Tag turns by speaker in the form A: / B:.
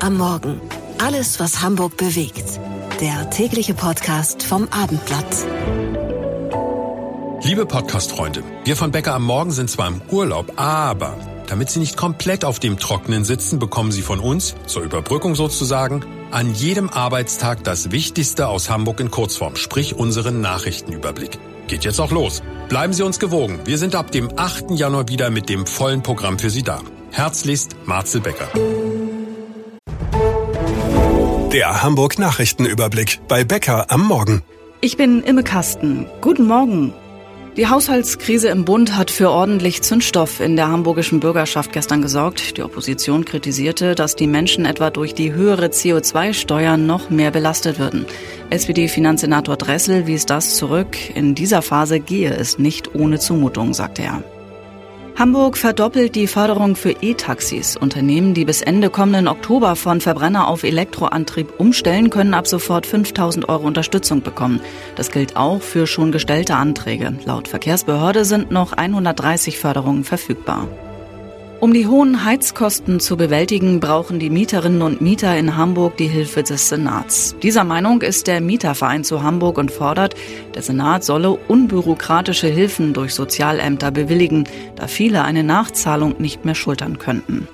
A: am Morgen. Alles, was Hamburg bewegt. Der tägliche Podcast vom Abendblatt.
B: Liebe Podcast-Freunde, wir von Bäcker am Morgen sind zwar im Urlaub, aber damit Sie nicht komplett auf dem Trockenen sitzen, bekommen Sie von uns, zur Überbrückung sozusagen, an jedem Arbeitstag das Wichtigste aus Hamburg in Kurzform, sprich unseren Nachrichtenüberblick. Geht jetzt auch los. Bleiben Sie uns gewogen. Wir sind ab dem 8. Januar wieder mit dem vollen Programm für Sie da. Herzlichst, Marcel Becker.
C: Der Hamburg Nachrichtenüberblick bei Becker am Morgen.
D: Ich bin Imme Kasten. Guten Morgen. Die Haushaltskrise im Bund hat für ordentlich Zündstoff in der hamburgischen Bürgerschaft gestern gesorgt. Die Opposition kritisierte, dass die Menschen etwa durch die höhere CO2-Steuer noch mehr belastet würden. SPD-Finanzsenator Dressel wies das zurück. In dieser Phase gehe es nicht ohne Zumutung, sagte er. Hamburg verdoppelt die Förderung für E-Taxis. Unternehmen, die bis Ende kommenden Oktober von Verbrenner auf Elektroantrieb umstellen, können ab sofort 5000 Euro Unterstützung bekommen. Das gilt auch für schon gestellte Anträge. Laut Verkehrsbehörde sind noch 130 Förderungen verfügbar. Um die hohen Heizkosten zu bewältigen, brauchen die Mieterinnen und Mieter in Hamburg die Hilfe des Senats. Dieser Meinung ist der Mieterverein zu Hamburg und fordert, der Senat solle unbürokratische Hilfen durch Sozialämter bewilligen, da viele eine Nachzahlung nicht mehr schultern könnten.